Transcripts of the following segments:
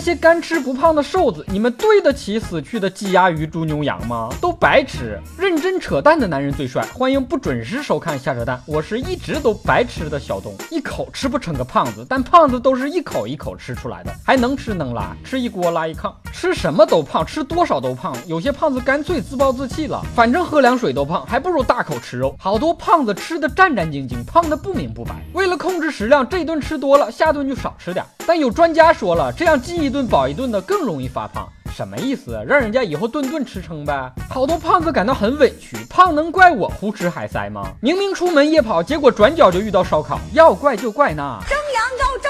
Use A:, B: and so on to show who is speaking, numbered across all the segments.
A: 那些干吃不胖的瘦子，你们对得起死去的鸡鸭鱼猪牛羊吗？都白吃！认真扯淡的男人最帅，欢迎不准时收看下扯淡。我是一直都白吃的小东，一口吃不成个胖子，但胖子都是一口一口吃出来的，还能吃能拉，吃一锅拉一炕，吃什么都胖，吃多少都胖。有些胖子干脆自暴自弃了，反正喝凉水都胖，还不如大口吃肉。好多胖子吃的战战兢兢，胖的不明不白。为了控制食量，这顿吃多了，下顿就少吃点。但有专家说了，这样饥一顿饱一顿的更容易发胖，什么意思？让人家以后顿顿吃撑呗？好多胖子感到很委屈，胖能怪我胡吃海塞吗？明明出门夜跑，结果转角就遇到烧烤，要怪就怪那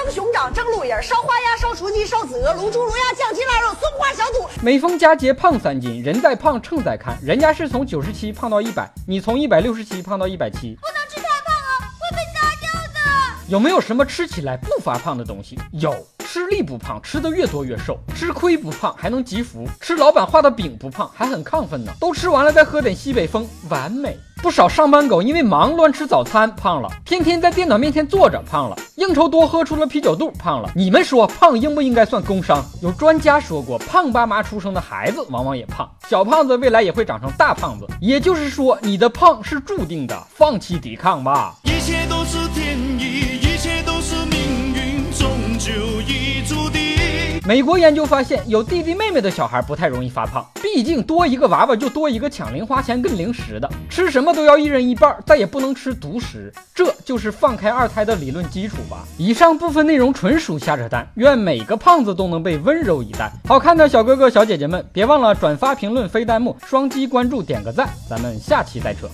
B: 蒸熊掌、蒸鹿眼、烧花鸭、烧雏鸡、烧子鹅、卤猪、卤鸭、酱鸡、腊肉、松花小肚。
A: 每逢佳节胖三斤，人在胖秤在看，人家是从九十七胖到一百，你从一百六十七胖到一百七。
B: 不能吃太胖啊，会被打掉的。
A: 有没有什么吃起来不发胖的东西？有。吃力不胖，吃的越多越瘦；吃亏不胖，还能积福；吃老板画的饼不胖，还很亢奋呢。都吃完了再喝点西北风，完美。不少上班狗因为忙乱吃早餐胖了，天天在电脑面前坐着胖了，应酬多喝出了啤酒肚胖了。你们说胖应不应该算工伤？有专家说过，胖爸妈出生的孩子往往也胖，小胖子未来也会长成大胖子。也就是说，你的胖是注定的，放弃抵抗吧。美国研究发现，有弟弟妹妹的小孩不太容易发胖，毕竟多一个娃娃就多一个抢零花钱跟零食的，吃什么都要一人一半，再也不能吃独食，这就是放开二胎的理论基础吧。以上部分内容纯属瞎扯淡，愿每个胖子都能被温柔以待。好看的小哥哥小姐姐们，别忘了转发、评论、飞弹幕、双击关注、点个赞，咱们下期再扯。